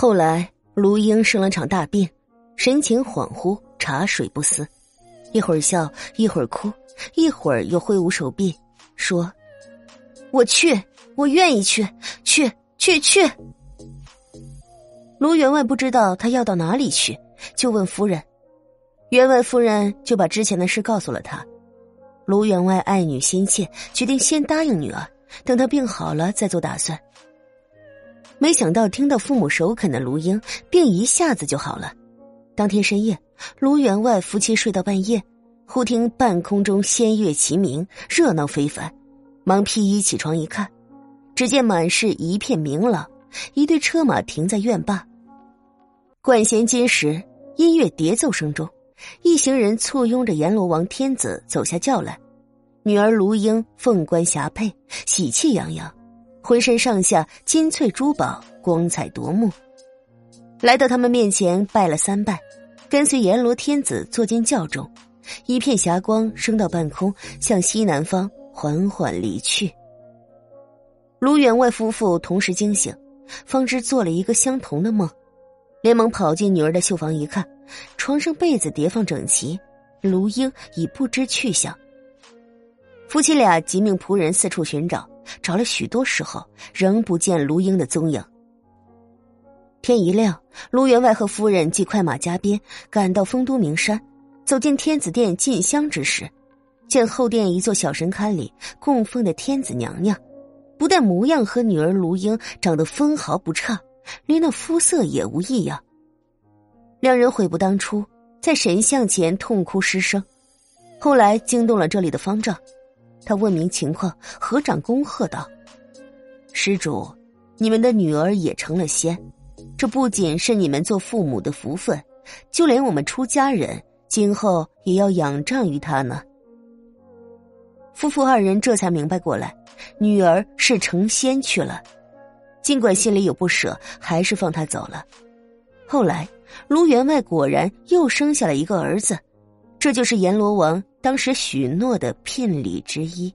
后来，卢英生了场大病，神情恍惚，茶水不思，一会儿笑，一会儿哭，一会儿又挥舞手臂说：“我去，我愿意去，去去去。”卢员外不知道他要到哪里去，就问夫人，员外夫人就把之前的事告诉了他。卢员外爱女心切，决定先答应女儿，等她病好了再做打算。没想到听到父母首肯的卢英病一下子就好了。当天深夜，卢员外夫妻睡到半夜，忽听半空中仙乐齐鸣，热闹非凡，忙披衣起床一看，只见满室一片明朗，一队车马停在院坝。管弦金石，音乐叠奏声中，一行人簇拥着阎罗王天子走下轿来，女儿卢英凤冠霞帔，喜气洋洋。浑身上下金翠珠宝，光彩夺目。来到他们面前拜了三拜，跟随阎罗天子坐进轿中，一片霞光升到半空，向西南方缓缓离去。卢员外夫妇同时惊醒，方知做了一个相同的梦，连忙跑进女儿的绣房一看，床上被子叠放整齐，卢英已不知去向。夫妻俩即命仆人四处寻找。找了许多时候，仍不见卢英的踪影。天一亮，卢员外和夫人即快马加鞭赶到丰都名山，走进天子殿进香之时，见后殿一座小神龛里供奉的天子娘娘，不但模样和女儿卢英长得分毫不差，连那肤色也无异样。两人悔不当初，在神像前痛哭失声，后来惊动了这里的方丈。他问明情况，合掌恭贺道：“施主，你们的女儿也成了仙，这不仅是你们做父母的福分，就连我们出家人今后也要仰仗于她呢。”夫妇二人这才明白过来，女儿是成仙去了。尽管心里有不舍，还是放她走了。后来，卢员外果然又生下了一个儿子，这就是阎罗王。当时许诺的聘礼之一。